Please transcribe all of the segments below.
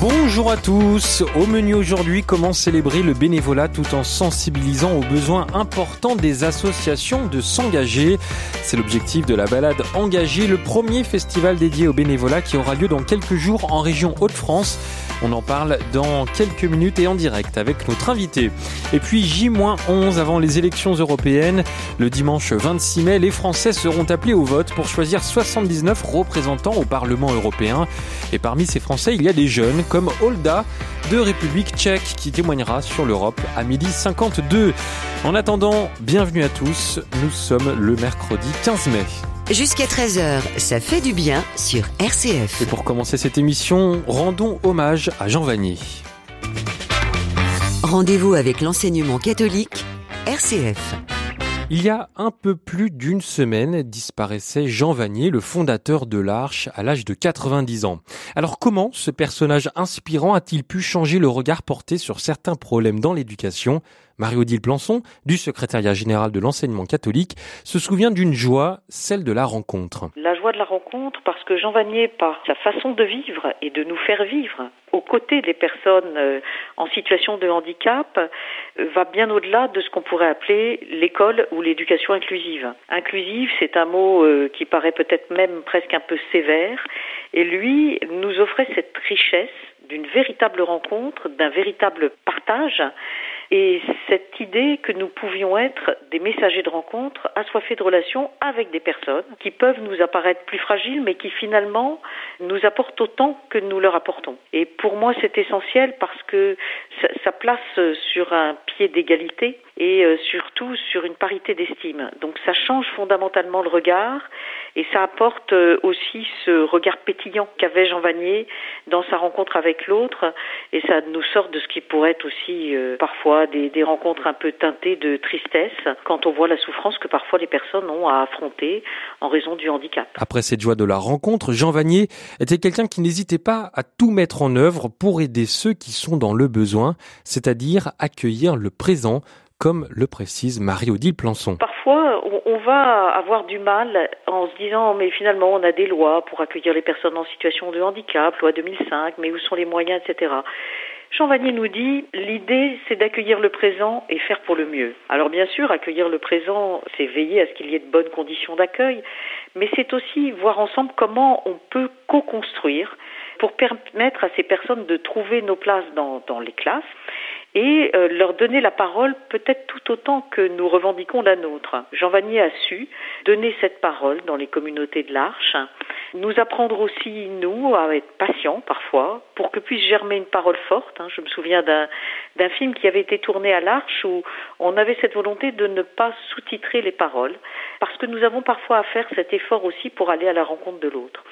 Bonjour à tous. Au menu aujourd'hui, comment célébrer le bénévolat tout en sensibilisant aux besoins importants des associations de s'engager? C'est l'objectif de la balade engagée, le premier festival dédié au bénévolat qui aura lieu dans quelques jours en région Hauts-de-France. On en parle dans quelques minutes et en direct avec notre invité. Et puis J-11 avant les élections européennes, le dimanche 26 mai, les Français seront appelés au vote pour choisir 79 représentants au Parlement européen. Et parmi ces Français, il y a des jeunes comme Olda de République tchèque qui témoignera sur l'Europe à midi 52. En attendant, bienvenue à tous. Nous sommes le mercredi 15 mai. Jusqu'à 13h, ça fait du bien sur RCF. Et pour commencer cette émission, rendons hommage à Jean Vanier. Rendez-vous avec l'enseignement catholique RCF. Il y a un peu plus d'une semaine disparaissait Jean Vanier, le fondateur de l'Arche, à l'âge de 90 ans. Alors comment ce personnage inspirant a-t-il pu changer le regard porté sur certains problèmes dans l'éducation? Marie-Odile Plançon, du secrétariat général de l'enseignement catholique, se souvient d'une joie, celle de la rencontre. La joie de la rencontre parce que Jean Vanier, par sa façon de vivre et de nous faire vivre aux côtés des personnes euh, en situation de handicap, euh, va bien au-delà de ce qu'on pourrait appeler l'école ou l'éducation inclusive. Inclusive, c'est un mot euh, qui paraît peut-être même presque un peu sévère, et lui nous offrait cette richesse d'une véritable rencontre, d'un véritable partage et cette idée que nous pouvions être des messagers de rencontre assoiffés de relations avec des personnes qui peuvent nous apparaître plus fragiles, mais qui finalement nous apportent autant que nous leur apportons. Et pour moi, c'est essentiel parce que ça, place sur un pied d'égalité et euh, surtout sur une parité d'estime. Donc ça change fondamentalement le regard et ça apporte euh, aussi ce regard pétillant qu'avait Jean Vanier dans sa rencontre avec l'autre et ça nous sort de ce qui pourrait être aussi euh, parfois des, des, rencontres un peu teintées de tristesse quand on voit la souffrance que parfois les personnes ont à affronter en raison du handicap. Après cette joie de la rencontre, Jean Vanier était quelqu'un qui n'hésitait pas à tout mettre en œuvre pour aider ceux qui sont dans le besoin, c'est-à-dire accueillir le présent comme le précise Marie-Odile Plançon. Parfois, on va avoir du mal en se disant, mais finalement, on a des lois pour accueillir les personnes en situation de handicap, loi 2005, mais où sont les moyens, etc. Jean Vanier nous dit l'idée c'est d'accueillir le présent et faire pour le mieux. Alors bien sûr, accueillir le présent, c'est veiller à ce qu'il y ait de bonnes conditions d'accueil, mais c'est aussi voir ensemble comment on peut co-construire pour permettre à ces personnes de trouver nos places dans, dans les classes et euh, leur donner la parole peut-être tout autant que nous revendiquons la nôtre. Jean Vanier a su donner cette parole dans les communautés de l'Arche, nous apprendre aussi, nous, à être patients parfois, pour que puisse germer une parole forte. Hein. Je me souviens d'un film qui avait été tourné à l'Arche où on avait cette volonté de ne pas sous-titrer les paroles, parce que nous avons parfois à faire cet effort aussi pour aller à la rencontre de l'autre.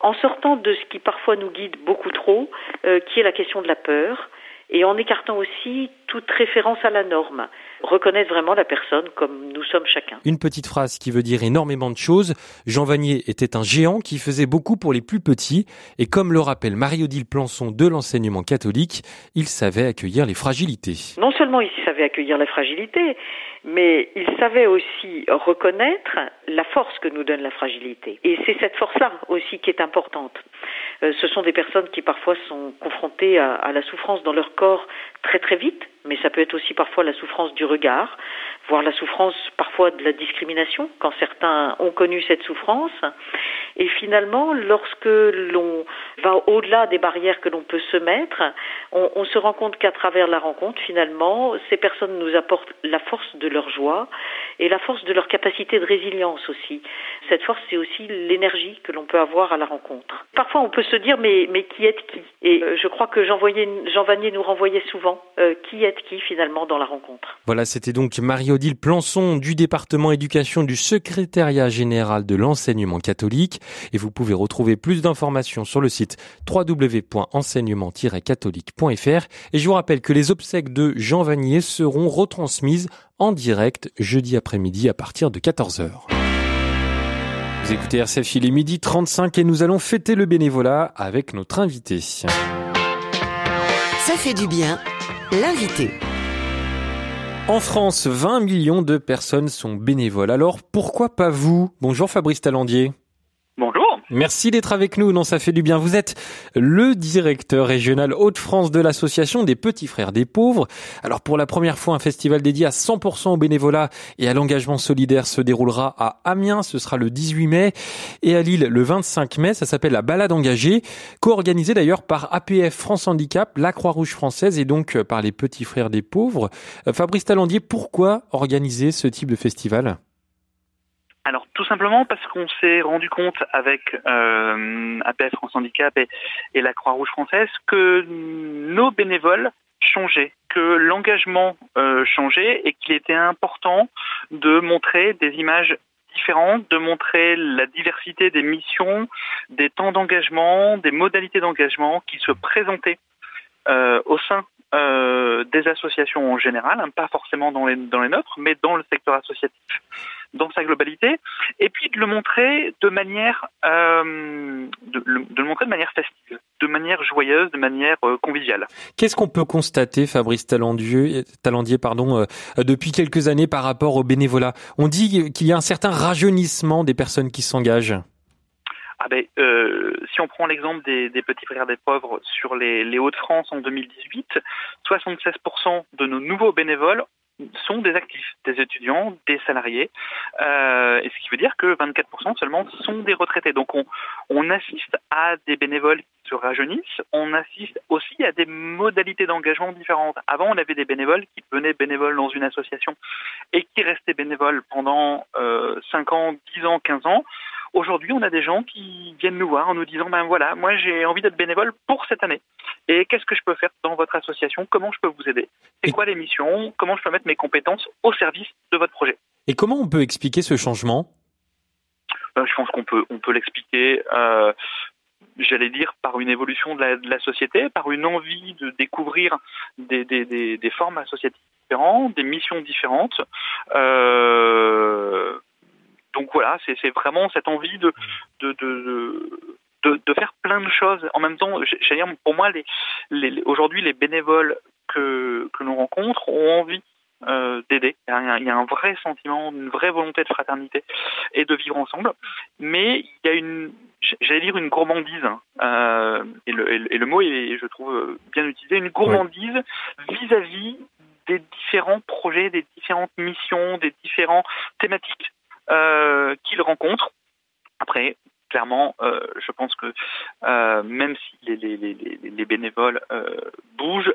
En sortant de ce qui parfois nous guide beaucoup trop, euh, qui est la question de la peur, et en écartant aussi toute référence à la norme. Reconnaître vraiment la personne comme nous sommes chacun. Une petite phrase qui veut dire énormément de choses. Jean Vanier était un géant qui faisait beaucoup pour les plus petits et comme le rappelle Marie-Odile Plançon de l'enseignement catholique, il savait accueillir les fragilités. Non seulement il savait accueillir la fragilité, mais il savait aussi reconnaître la force que nous donne la fragilité. Et c'est cette force-là aussi qui est importante. Euh, ce sont des personnes qui parfois sont confrontées à, à la souffrance dans leur corps très très vite, mais ça peut être aussi parfois la souffrance du regard, voire la souffrance parfois de la discrimination, quand certains ont connu cette souffrance. Et finalement, lorsque l'on va au-delà des barrières que l'on peut se mettre, on, on se rend compte qu'à travers la rencontre, finalement, ces personnes nous apportent la force de leur joie et la force de leur capacité de résilience aussi. Cette force, c'est aussi l'énergie que l'on peut avoir à la rencontre. Parfois, on peut se dire, mais, qui est qui? Et euh, je crois que Jean, Jean Vanier nous renvoyait souvent, euh, qui est qui finalement dans la rencontre. Voilà, c'était donc Marie-Odile Plançon du département éducation du secrétariat général de l'enseignement catholique. Et vous pouvez retrouver plus d'informations sur le site www.enseignement-catholique.fr. Et je vous rappelle que les obsèques de Jean Vanier seront retransmises en direct jeudi après-midi à partir de 14h. Vous écoutez RCF, il est midi 35 et nous allons fêter le bénévolat avec notre invité. Ça fait du bien, l'invité. En France, 20 millions de personnes sont bénévoles. Alors pourquoi pas vous? Bonjour Fabrice Talandier. Bonjour. Merci d'être avec nous. Non, ça fait du bien. Vous êtes le directeur régional Hauts-de-France de l'association des Petits Frères des Pauvres. Alors, pour la première fois, un festival dédié à 100% au bénévolat et à l'engagement solidaire se déroulera à Amiens. Ce sera le 18 mai et à Lille le 25 mai. Ça s'appelle la balade engagée, co-organisée d'ailleurs par APF France Handicap, la Croix-Rouge française et donc par les Petits Frères des Pauvres. Euh, Fabrice Talandier, pourquoi organiser ce type de festival? Alors tout simplement parce qu'on s'est rendu compte avec euh, APS France Handicap et, la Croix-Rouge française que nos bénévoles changeaient, que l'engagement euh, changeait et qu'il était important de montrer des images différentes, de montrer la diversité des missions, des temps d'engagement, des modalités d'engagement qui se présentaient euh, au sein euh, des associations en général, hein, pas forcément dans les, dans les nôtres, mais dans le secteur associatif dans sa globalité, et puis de le montrer de manière, euh, de, le montrer de manière festive, de manière joyeuse, de manière euh, conviviale. Qu'est-ce qu'on peut constater, Fabrice Talandier, Talandier pardon, euh, depuis quelques années par rapport au bénévolat? On dit qu'il y a un certain rajeunissement des personnes qui s'engagent. Ah ben, euh, si on prend l'exemple des, des, petits frères des pauvres sur les, les Hauts-de-France en 2018, 76% de nos nouveaux bénévoles sont des actifs, des étudiants, des salariés, euh, et ce qui veut dire que 24% seulement sont des retraités. Donc on, on assiste à des bénévoles qui se rajeunissent, on assiste aussi à des modalités d'engagement différentes. Avant, on avait des bénévoles qui venaient bénévoles dans une association et qui restaient bénévoles pendant euh, 5 ans, 10 ans, 15 ans. Aujourd'hui, on a des gens qui viennent nous voir en nous disant, ben voilà, moi j'ai envie d'être bénévole pour cette année. Et qu'est-ce que je peux faire dans votre association? Comment je peux vous aider? C'est quoi les missions? Comment je peux mettre mes compétences au service de votre projet? Et comment on peut expliquer ce changement? Ben, Je pense qu'on peut, on peut l'expliquer. Euh, j'allais dire, par une évolution de la, de la, société, par une envie de découvrir des, des, des, des formes associatives différentes, des missions différentes. Euh, donc voilà, c'est vraiment cette envie de de, de, de, faire plein de choses en même temps. Dire, pour moi, aujourd'hui, les bénévoles que, que l'on rencontre ont envie euh, d'aider. Il, y a un vrai sentiment, une vraie volonté de fraternité et de vivre ensemble. Mais il y a une, j'allais dire une gourmandise, hein, euh, et, le, et, le, mot est, je trouve, bien utilisé, une gourmandise vis-à-vis -vis des différents projets, des différentes missions, des différents thématiques euh, qu'ils rencontrent. Après, clairement, euh, je pense que euh, même si les, les, les, les bénévoles euh, bougent,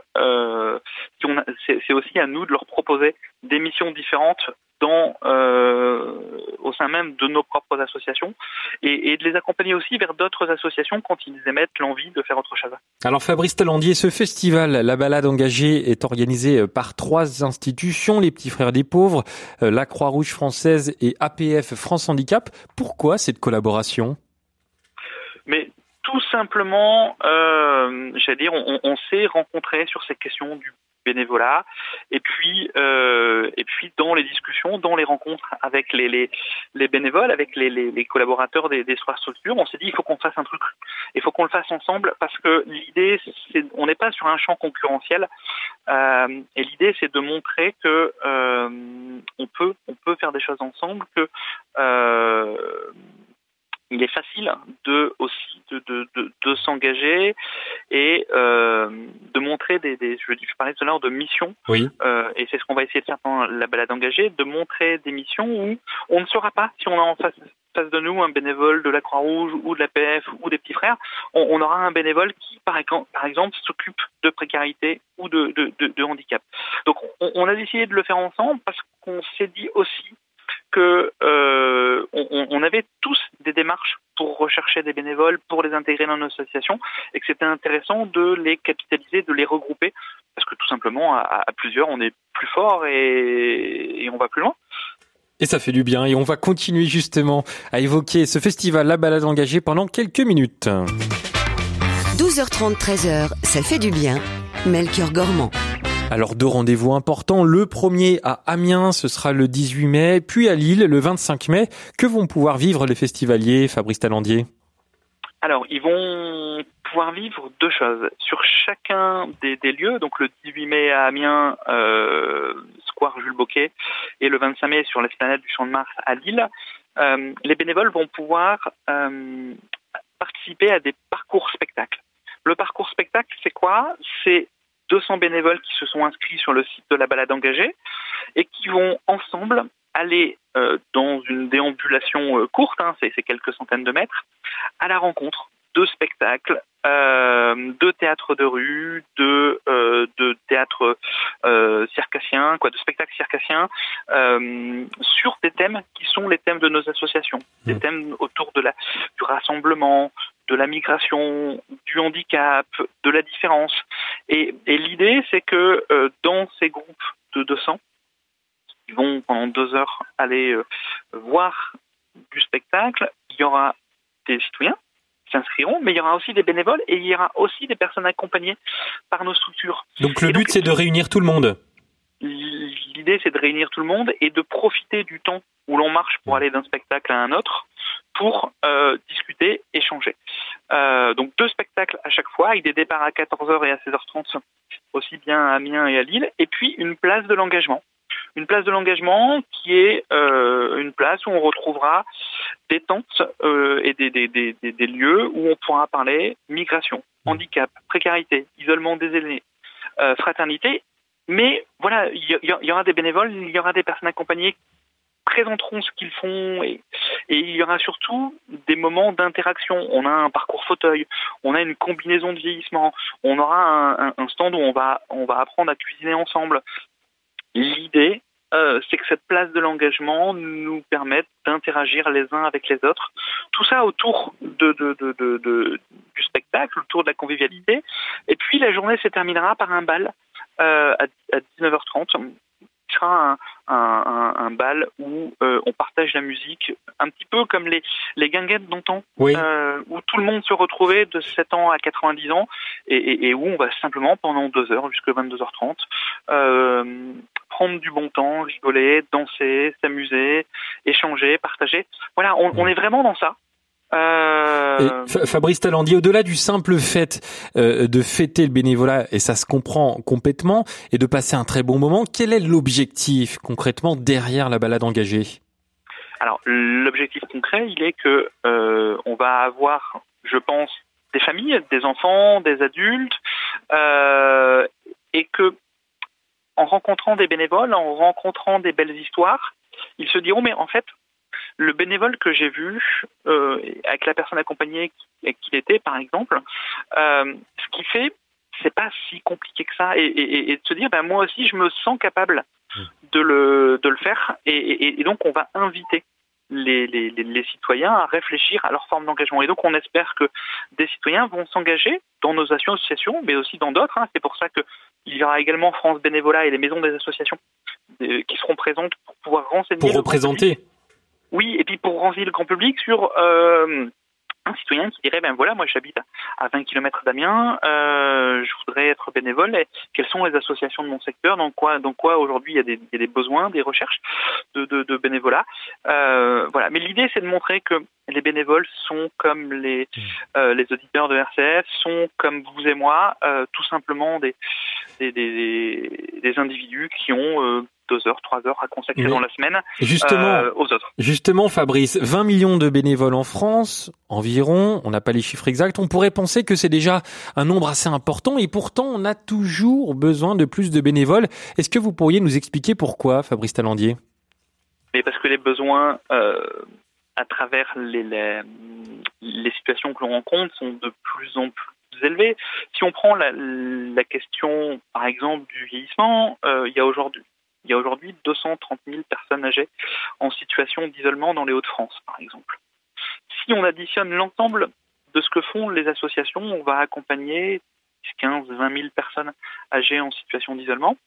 c'est aussi à nous de leur proposer des missions différentes dans, euh, au sein même de nos propres associations et, de les accompagner aussi vers d'autres associations quand ils émettent l'envie de faire autre chose. Alors Fabrice Talandier, ce festival, la balade engagée, est organisé par trois institutions, les Petits Frères des Pauvres, la Croix-Rouge française et APF France Handicap. Pourquoi cette collaboration? Mais tout simplement, euh, j'allais dire, on, on s'est rencontrés sur cette question du bénévolat. Et puis euh, et puis dans les discussions dans les rencontres avec les les, les bénévoles avec les, les, les collaborateurs des, des structures on s'est dit il faut qu'on fasse un truc. Il faut qu'on le fasse ensemble parce que l'idée c'est on n'est pas sur un champ concurrentiel euh, et l'idée c'est de montrer que euh, on peut on peut faire des choses ensemble que euh, il est facile de aussi de, de, de, de s'engager et euh, de montrer des, des je, je parlais tout à l'heure de missions oui. euh, et c'est ce qu'on va essayer de faire pendant la balade engagée de montrer des missions où on ne saura pas si on a en face face de nous un bénévole de la Croix-Rouge ou de la PF ou des petits frères, on, on aura un bénévole qui, par, par exemple, s'occupe de précarité ou de, de, de, de handicap. Donc, on, on, a décidé de le faire ensemble parce qu'on s'est dit aussi que euh, on, on, avait tous des démarches pour rechercher des bénévoles, pour les intégrer dans nos associations, et que c'était intéressant de les capitaliser, de les regrouper, parce que tout simplement, à, à plusieurs, on est plus fort et, et on va plus loin. Et ça fait du bien. Et on va continuer justement à évoquer ce festival La Balade Engagée pendant quelques minutes. 12h30, 13h, ça fait du bien. Melchior Gormand. Alors deux rendez-vous importants. Le premier à Amiens, ce sera le 18 mai, puis à Lille le 25 mai. Que vont pouvoir vivre les festivaliers, Fabrice Talandier? Alors, ils vont pouvoir vivre deux choses. Sur chacun des, lieux, donc le 18 mai à Amiens, euh, Square Jules Boquet, et le 25 mai sur l'esplanade du Champ de Mars à Lille, euh, les bénévoles vont pouvoir euh, participer à des parcours spectacles. Le parcours spectacle, c'est quoi? C'est 200 bénévoles qui se sont inscrits sur le site de la balade engagée et qui vont ensemble aller euh, dans une déambulation euh, courte, hein, c'est quelques centaines de mètres, à la rencontre de spectacles, euh, de théâtre de rue, de, euh, de théâtre euh, circassien, quoi, de spectacles circassiens, sur des thèmes qui sont les thèmes de nos associations, des mmh. thèmes autour de la, du rassemblement, de la migration, du handicap, de la différence. Et, et l'idée, c'est que euh, dans ces groupes de 200, ils vont pendant deux heures aller euh, voir du spectacle, il y aura des citoyens qui s'inscriront, mais il y aura aussi des bénévoles et il y aura aussi des personnes accompagnées par nos structures. Donc le but, c'est de réunir tout le monde L'idée, c'est de réunir tout le monde et de profiter du temps où l'on marche pour aller d'un spectacle à un autre pour euh, discuter, échanger. Euh, donc deux spectacles à chaque fois, avec des départs à 14h et à 16h30, aussi bien à Amiens et à Lille, et puis une place de l'engagement. Une place de l'engagement qui est euh, une place où on retrouvera des tentes euh, et des, lieux où on pourra parler migration, handicap, précarité, isolement des aînés, fraternité. Mais voilà, il y, y, aura des bénévoles, il y aura des personnes accompagnées présenteront ce qu'ils font et, et, il y aura surtout des moments d'interaction. On a un parcours fauteuil, on a une combinaison de vieillissement, on aura un, stand où on va on va apprendre à cuisiner ensemble. L'idée, euh, c'est que cette place de l'engagement nous permette d'interagir les uns avec les autres. Tout ça autour de, du spectacle, autour de la convivialité. Et puis la journée se terminera par un bal euh, à, à 19h30 sera un, un, un, bal où euh, on partage la musique, un petit peu comme les, les guinguettes d'antan, oui. euh, où tout le monde se retrouvait de 7 ans à 90 ans et, et, et où on va simplement pendant deux heures jusqu'à 22h30 euh, prendre du bon temps, rigoler, danser, s'amuser, échanger, partager. Voilà, on, on est vraiment dans ça. Euh... Fabrice Talandier, au-delà du simple fait euh, de fêter le bénévolat, et ça se comprend complètement, et de passer un très bon moment, quel est l'objectif concrètement derrière la balade engagée? Alors, l'objectif concret, il est que euh, on va avoir, je pense, des familles, des enfants, des adultes, et que en rencontrant des bénévoles, en rencontrant des belles histoires, ils se diront mais en fait le bénévole que j'ai vu euh, avec la personne accompagnée qu'il était par exemple, euh, ce qu'il fait c'est pas si compliqué que ça et, et, et, de se dire ben moi aussi je me sens capable de le de le faire et, et donc on va inviter les, les, les, citoyens à réfléchir à leur forme d'engagement. Et donc on espère que des citoyens vont s'engager dans nos associations, mais aussi dans d'autres. Hein. C'est pour ça qu'il y aura également France Bénévolat et les maisons des associations euh, qui seront présentes pour pouvoir renseigner. Pour représenter Oui, et puis pour renseigner le grand public sur euh, un citoyen qui dirait ben voilà moi j'habite à 20 km d'Amiens euh, je voudrais être bénévole et quelles sont les associations de mon secteur dans quoi dans quoi aujourd'hui il y a des il y a des besoins des recherches de de, de bénévolat euh, voilà. Mais l'idée c'est de montrer que les bénévoles sont comme les euh, les auditeurs de RCF sont comme vous et moi euh, tout simplement des des, des, des individus qui ont euh, deux heures, trois heures à consacrer dans la semaine justement, euh, aux autres. Justement, Fabrice, 20 millions de bénévoles en France, environ, on n'a pas les chiffres exacts, on pourrait penser que c'est déjà un nombre assez important et pourtant on a toujours besoin de plus de bénévoles. Est-ce que vous pourriez nous expliquer pourquoi, Fabrice Talandier? Mais parce que les besoins euh, à travers les, les, les situations que l'on rencontre sont de plus en plus élevés. Si on prend la, la question, par exemple, du vieillissement, euh, il y a aujourd'hui il y a aujourd'hui 230 000 personnes âgées en situation d'isolement dans les Hauts-de-France, par exemple. Si on additionne l'ensemble de ce que font les associations, on va accompagner 15, 20 000 personnes âgées en situation d'isolement.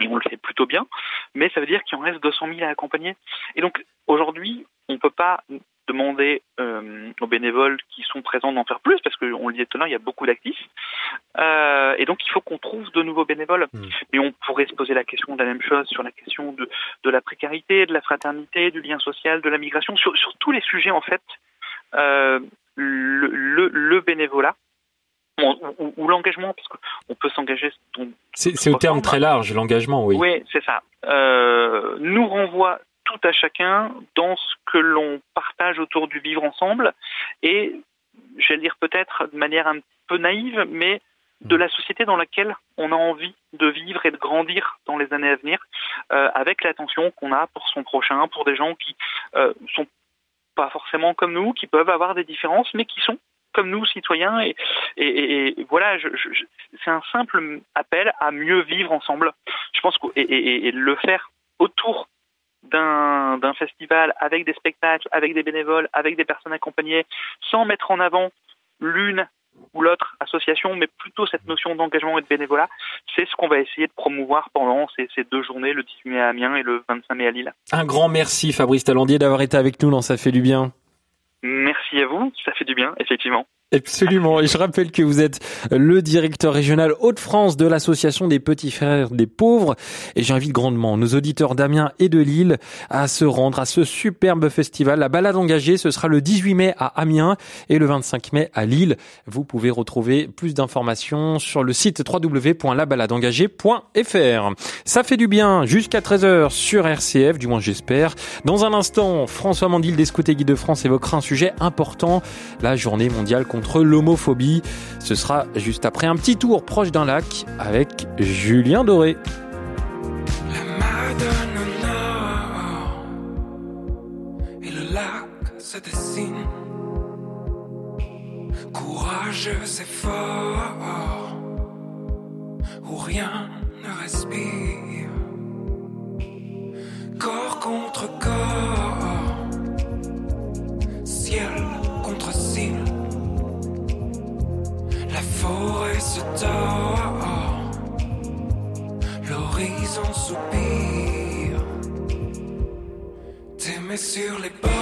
Et on le fait plutôt bien, mais ça veut dire qu'il en reste 200 000 à accompagner. Et donc, aujourd'hui, on ne peut pas demander euh, aux bénévoles qui sont présents d'en faire plus, parce qu'on le disait tout à l'heure, il y a beaucoup d'actifs. Euh, et donc, il faut qu'on trouve de nouveaux bénévoles. Mmh. Mais on pourrait se poser la question de la même chose sur la question de, de la précarité, de la fraternité, du lien social, de la migration, sur, sur tous les sujets, en fait. Euh, le, le, le bénévolat, ou, ou, l'engagement, parce qu'on peut s'engager. C'est au terme très large, l'engagement, oui. Oui, c'est ça. Nous renvoie tout à chacun dans ce que l'on partage autour du vivre ensemble et, j'allais dire peut-être de manière un peu naïve, mais de la société dans laquelle on a envie de vivre et de grandir dans les années à venir, euh, avec l'attention qu'on a pour son prochain, pour des gens qui euh, sont pas forcément comme nous, qui peuvent avoir des différences, mais qui sont comme nous, citoyens. Et, et, et voilà, je, je, c'est un simple appel à mieux vivre ensemble. Je pense que et, et le faire autour d'un, festival avec des spectacles, avec des bénévoles, avec des personnes accompagnées, sans mettre en avant l'une ou l'autre association, mais plutôt cette notion d'engagement et de bénévolat, c'est ce qu'on va essayer de promouvoir pendant ces, ces, deux journées, le 18 mai à Amiens et le 25 mai à Lille. Un grand merci Fabrice Talandier d'avoir été avec nous dans Ça fait du bien. Merci à vous, ça fait du bien, effectivement. Absolument. Et je rappelle que vous êtes le directeur régional Hauts-de-France de l'association des petits frères des pauvres. Et j'invite grandement nos auditeurs d'Amiens et de Lille à se rendre à ce superbe festival. La balade engagée, ce sera le 18 mai à Amiens et le 25 mai à Lille. Vous pouvez retrouver plus d'informations sur le site www.labaladeengagée.fr. Ça fait du bien jusqu'à 13h sur RCF, du moins j'espère. Dans un instant, François Mandil des Scouts et Guides de France évoquera un sujet important, la journée mondiale l'homophobie. Ce sera juste après un petit tour proche d'un lac avec Julien Doré. et le se dessine. Courageux et fort, où rien ne respire. Corps contre corps, sur les bords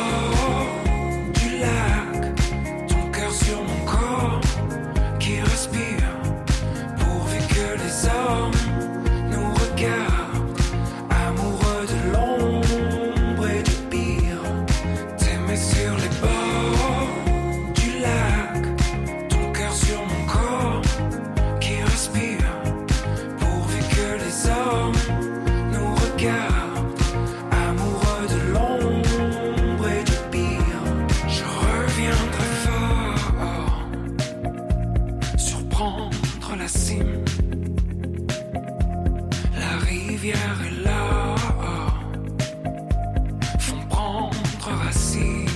la cime. La rivière est là, font prendre racine.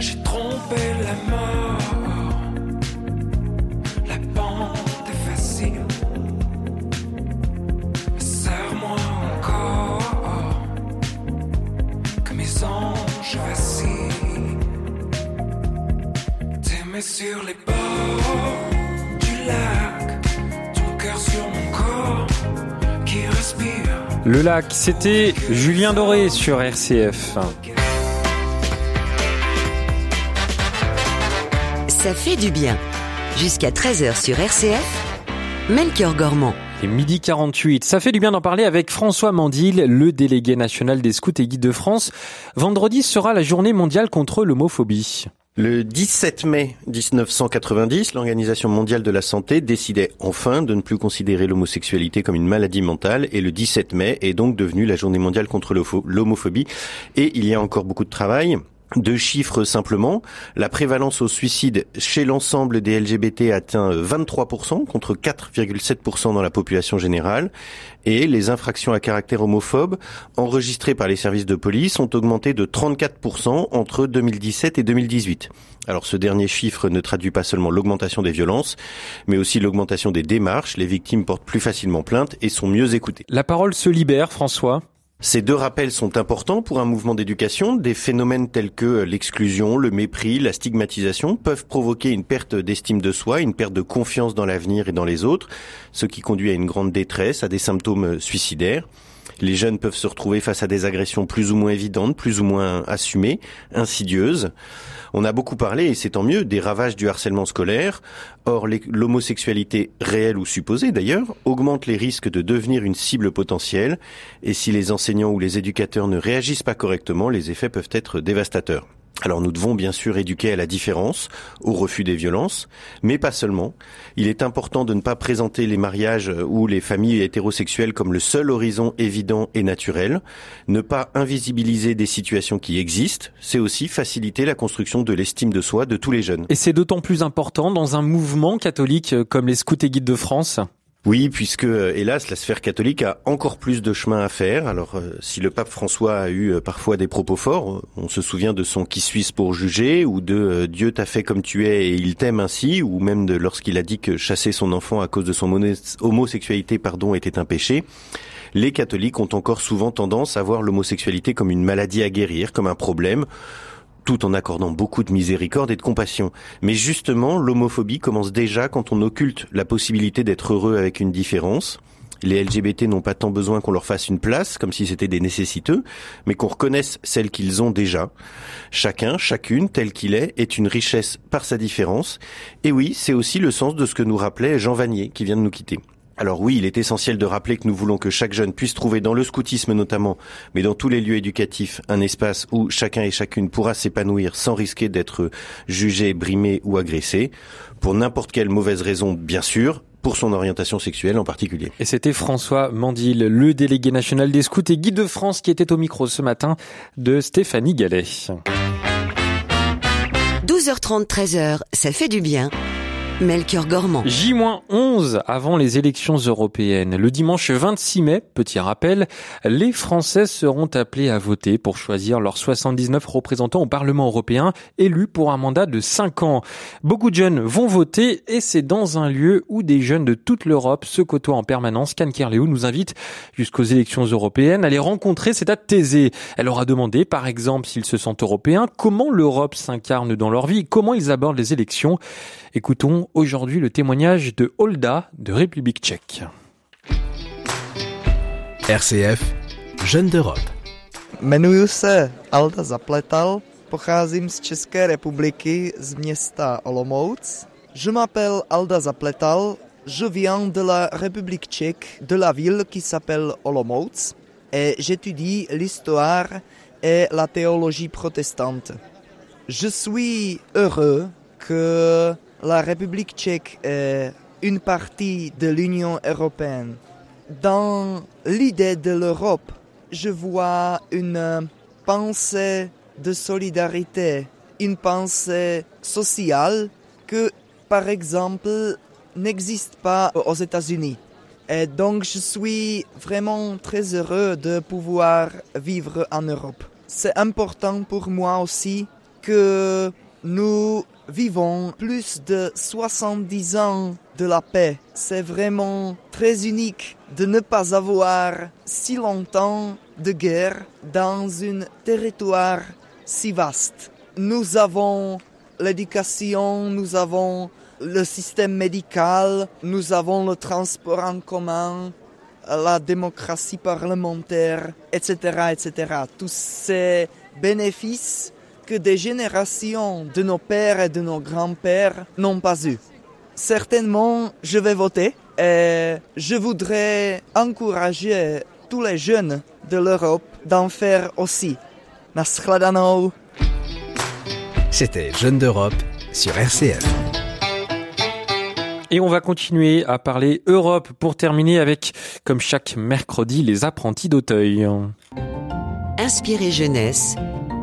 J'ai trompé la mort, la pente est facile. Serre-moi encore, que mes anges vacillent. T'aimer sur les Le lac, c'était Julien Doré sur RCF. Ça fait du bien. Jusqu'à 13h sur RCF, Melchior Gormand. Et midi 48, ça fait du bien d'en parler avec François Mandil, le délégué national des scouts et guides de France. Vendredi sera la journée mondiale contre l'homophobie. Le 17 mai 1990, l'Organisation mondiale de la santé décidait enfin de ne plus considérer l'homosexualité comme une maladie mentale et le 17 mai est donc devenu la journée mondiale contre l'homophobie et il y a encore beaucoup de travail. Deux chiffres simplement. La prévalence au suicide chez l'ensemble des LGBT atteint 23% contre 4,7% dans la population générale. Et les infractions à caractère homophobe enregistrées par les services de police ont augmenté de 34% entre 2017 et 2018. Alors ce dernier chiffre ne traduit pas seulement l'augmentation des violences, mais aussi l'augmentation des démarches. Les victimes portent plus facilement plainte et sont mieux écoutées. La parole se libère, François. Ces deux rappels sont importants pour un mouvement d'éducation. Des phénomènes tels que l'exclusion, le mépris, la stigmatisation peuvent provoquer une perte d'estime de soi, une perte de confiance dans l'avenir et dans les autres, ce qui conduit à une grande détresse, à des symptômes suicidaires. Les jeunes peuvent se retrouver face à des agressions plus ou moins évidentes, plus ou moins assumées, insidieuses. On a beaucoup parlé, et c'est tant mieux, des ravages du harcèlement scolaire. Or, l'homosexualité réelle ou supposée d'ailleurs augmente les risques de devenir une cible potentielle. Et si les enseignants ou les éducateurs ne réagissent pas correctement, les effets peuvent être dévastateurs. Alors nous devons bien sûr éduquer à la différence, au refus des violences, mais pas seulement. Il est important de ne pas présenter les mariages ou les familles hétérosexuelles comme le seul horizon évident et naturel. Ne pas invisibiliser des situations qui existent, c'est aussi faciliter la construction de l'estime de soi de tous les jeunes. Et c'est d'autant plus important dans un mouvement catholique euh, comme les Scouts et Guides de France. Oui, puisque euh, hélas, la sphère catholique a encore plus de chemin à faire. Alors, euh, si le pape François a eu euh, parfois des propos forts, on se souvient de son qui suis pour juger, ou de Dieu t'a fait comme tu es et il t'aime ainsi, ou même de lorsqu'il a dit que chasser son enfant à cause de son homosexualité, pardon, était un péché. Les catholiques ont encore souvent tendance à voir l'homosexualité comme une maladie à guérir, comme un problème, tout en accordant beaucoup de miséricorde et de compassion. Mais justement, l'homophobie commence déjà quand on occulte la possibilité d'être heureux avec une différence. Les LGBT n'ont pas tant besoin qu'on leur fasse une place, comme si c'était des nécessiteux, mais qu'on reconnaisse celles qu'ils ont déjà. Chacun, chacune, tel qu'il est, est une richesse par sa différence. Et oui, c'est aussi le sens de ce que nous rappelait Jean Vanier, qui vient de nous quitter. Alors oui, il est essentiel de rappeler que nous voulons que chaque jeune puisse trouver dans le scoutisme notamment, mais dans tous les lieux éducatifs, un espace où chacun et chacune pourra s'épanouir sans risquer d'être jugé, brimé ou agressé, pour n'importe quelle mauvaise raison bien sûr, pour son orientation sexuelle en particulier. Et c'était François Mandil, le délégué national des Scouts et Guides de France, qui était au micro ce matin de Stéphanie Gallet. 12h30, 13h, ça fait du bien. Melchior Gormand. J-11 avant les élections européennes. Le dimanche 26 mai, petit rappel, les Français seront appelés à voter pour choisir leurs 79 représentants au Parlement européen élus pour un mandat de 5 ans. Beaucoup de jeunes vont voter et c'est dans un lieu où des jeunes de toute l'Europe se côtoient en permanence. Can Kerléou nous invite jusqu'aux élections européennes à les rencontrer, c'est à Thésée. Elle aura demandé, par exemple, s'ils se sentent européens, comment l'Europe s'incarne dans leur vie, comment ils abordent les élections. Écoutons aujourd'hui le témoignage de Holda de République tchèque. RCF, Jeunes d'Europe. Jmenuji se Alda Zapletal, pocházím z České republiky z města Olomouc. Je m'appelle Alda Zapletal, je viens de la République tchèque, de la ville qui s'appelle Olomouc, et j'étudie l'histoire et la théologie protestante. Je suis heureux que la République tchèque est une partie de l'Union européenne. Dans l'idée de l'Europe, je vois une pensée de solidarité, une pensée sociale que, par exemple, n'existe pas aux États-Unis. Et donc, je suis vraiment très heureux de pouvoir vivre en Europe. C'est important pour moi aussi que nous vivons plus de 70 ans de la paix. C'est vraiment très unique de ne pas avoir si longtemps de guerre dans un territoire si vaste. Nous avons l'éducation, nous avons le système médical, nous avons le transport en commun, la démocratie parlementaire, etc., etc. Tous ces bénéfices que des générations de nos pères et de nos grands-pères n'ont pas eu. Certainement, je vais voter et je voudrais encourager tous les jeunes de l'Europe d'en faire aussi. Naschledanou. C'était Jeunes d'Europe sur RCF. Et on va continuer à parler Europe pour terminer avec, comme chaque mercredi, les apprentis d'Auteuil. Inspiré jeunesse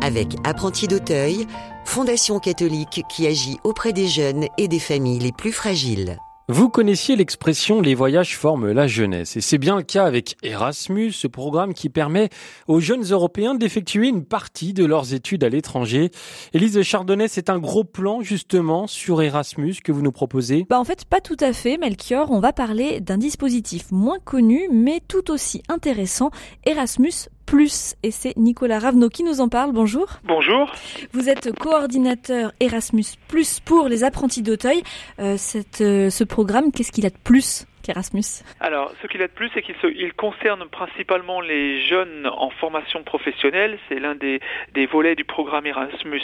avec Apprentis d'Auteuil, fondation catholique qui agit auprès des jeunes et des familles les plus fragiles. Vous connaissiez l'expression les voyages forment la jeunesse et c'est bien le cas avec Erasmus, ce programme qui permet aux jeunes européens d'effectuer une partie de leurs études à l'étranger. Élise Chardonnay, c'est un gros plan justement sur Erasmus que vous nous proposez? Bah en fait pas tout à fait Melchior, on va parler d'un dispositif moins connu mais tout aussi intéressant, Erasmus Plus. Et c'est Nicolas Ravenot qui nous en parle. Bonjour. Bonjour. Vous êtes coordinateur Erasmus Plus pour les apprentis d'Auteuil. Euh, cette, euh, ce programme, qu'est-ce qu'il a de plus? qu'Erasmus Alors, ce qu'il a de plus, c'est qu'il il concerne principalement les jeunes en formation professionnelle. C'est l'un des, des volets du programme Erasmus+,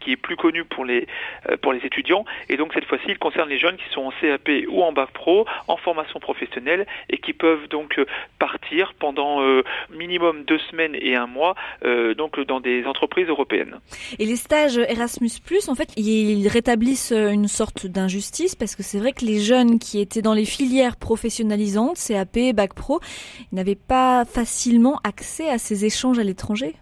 qui est plus connu pour les, euh, pour les étudiants. Et donc, cette fois-ci, il concerne les jeunes qui sont en CAP ou en bac pro, en formation professionnelle, et qui peuvent donc euh, partir pendant euh, minimum deux semaines et un mois, euh, donc dans des entreprises européennes. Et les stages Erasmus+, en fait, ils rétablissent une sorte d'injustice parce que c'est vrai que les jeunes qui étaient dans les filières professionnalisantes, CAP, Bac Pro, n'avaient pas facilement accès à ces échanges à l'étranger?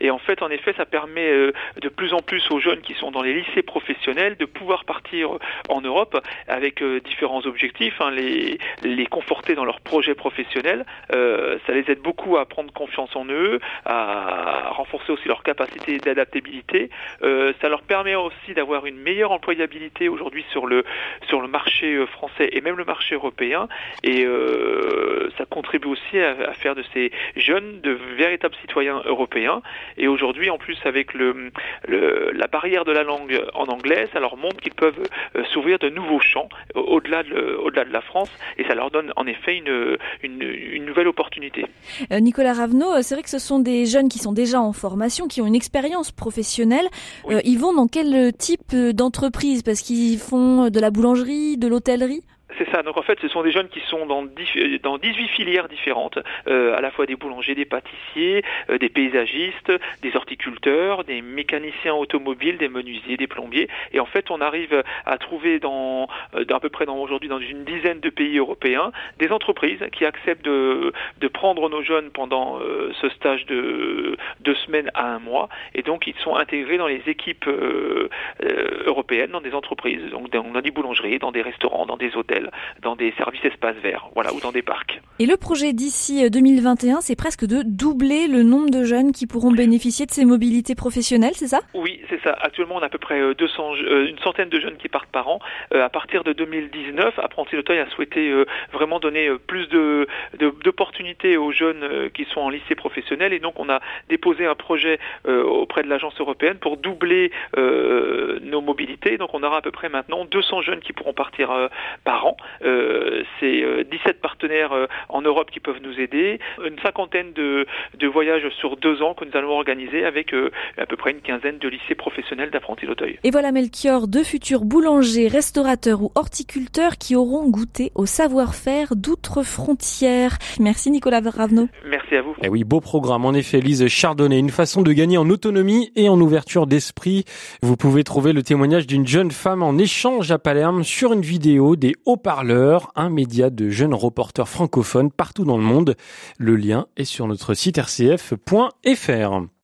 Et en fait, en effet, ça permet euh, de plus en plus aux jeunes qui sont dans les lycées professionnels de pouvoir partir en Europe avec euh, différents objectifs, hein, les, les conforter dans leur projet professionnel. Euh, ça les aide beaucoup à prendre confiance en eux, à renforcer aussi leur capacité d'adaptabilité. Euh, ça leur permet aussi d'avoir une meilleure employabilité aujourd'hui sur le sur le marché euh, français et même le marché européen. Et euh, ça contribue aussi à faire de ces jeunes de véritables citoyens européens. Et aujourd'hui, en plus, avec le, le, la barrière de la langue en anglais, ça leur montre qu'ils peuvent euh, s'ouvrir de nouveaux champs euh, au-delà de, au-delà de la France, et ça leur donne en effet une, une, une nouvelle opportunité. Euh, Nicolas Ravenot, c'est vrai que ce sont des jeunes qui sont déjà en formation, qui ont une expérience professionnelle. Oui. Ils vont dans quel type d'entreprise? Parce qu'ils font de la boulangerie, de l'hôtellerie? C'est ça. Donc en fait, ce sont des jeunes qui sont dans, dix- dans 18 filières différentes, euh, à la fois des boulangers, des pâtissiers, euh, des paysagistes, des horticulteurs, des mécaniciens automobiles, des menuisiers, des plombiers. Et en fait, on arrive à trouver dans, euh, à peu près aujourd'hui dans une dizaine de pays européens des entreprises qui acceptent de, prendre nos jeunes pendant euh, ce stage de deux semaines à un mois. Et donc, ils sont intégrés dans les équipes euh, euh, européennes, dans des entreprises, donc dans des boulangeries, dans des restaurants, dans des hôtels, dans des services espaces verts, voilà, ou dans des parcs. Et le projet d'ici euh, 2021, c'est presque de doubler le nombre de jeunes qui pourront bénéficier de ces mobilités professionnelles, c'est ça? Oui, c'est ça. Actuellement, on a à peu près euh, 200, euh, une centaine de jeunes qui partent par an. Euh, à partir de 2019, Apprenti d'Auteuil a souhaité euh, vraiment donner euh, plus de de- d'opportunités aux jeunes euh, qui sont en lycée professionnel. Et donc, on a déposé un projet euh, auprès de l'agence européenne pour doubler euh, nos mobilités. Donc, on aura à peu près maintenant 200 jeunes qui pourront partir euh, par an. Euh, c'est euh, 17 partenaires euh, en Europe qui peuvent nous aider. Une cinquantaine de, de voyages sur deux ans que nous allons organiser avec euh, à peu près une quinzaine de lycées professionnels d'apprentis d'Auteuil. Et voilà Melchior, deux futurs boulangers, restaurateurs ou horticulteurs qui auront goûté au savoir-faire d'outre-frontières. Merci Nicolas Ravenot. Merci à vous. Eh oui, beau programme. En effet, Lise Chardonnay, une façon de gagner en autonomie et en ouverture d'esprit. Vous pouvez trouver le témoignage d'une jeune femme en échange à Palerme sur une vidéo des haut-parleurs, un média de jeunes reporters francophones partout dans le monde. Le lien est sur notre site rcf.fr.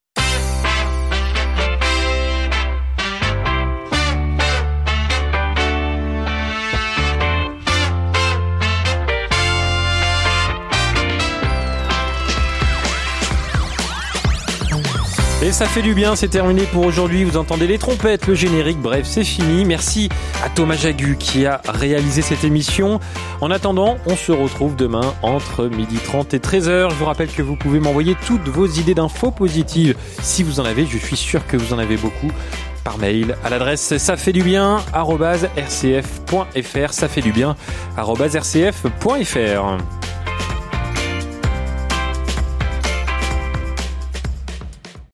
Et ça fait du bien, c'est terminé pour aujourd'hui. Vous entendez les trompettes, le générique, bref, c'est fini. Merci à Thomas Jagu qui a réalisé cette émission. En attendant, on se retrouve demain entre 12h30 et 13h. Je vous rappelle que vous pouvez m'envoyer toutes vos idées d'infos positives. Si vous en avez, je suis sûr que vous en avez beaucoup par mail à l'adresse ça fait du bien rcf.fr ça fait du bien rcf.fr